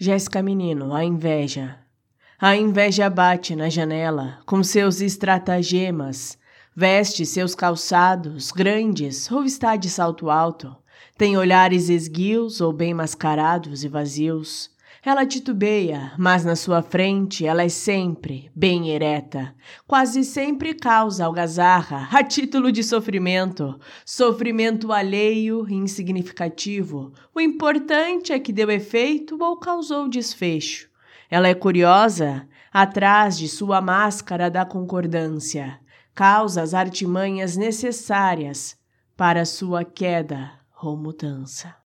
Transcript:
Jéssica Menino, a inveja. A inveja bate na janela com seus estratagemas, veste seus calçados grandes ou está de salto alto, tem olhares esguios ou bem mascarados e vazios. Ela titubeia, mas na sua frente ela é sempre bem ereta. Quase sempre causa algazarra, a título de sofrimento. Sofrimento alheio e insignificativo. O importante é que deu efeito ou causou desfecho. Ela é curiosa, atrás de sua máscara da concordância. Causa as artimanhas necessárias para sua queda ou mudança.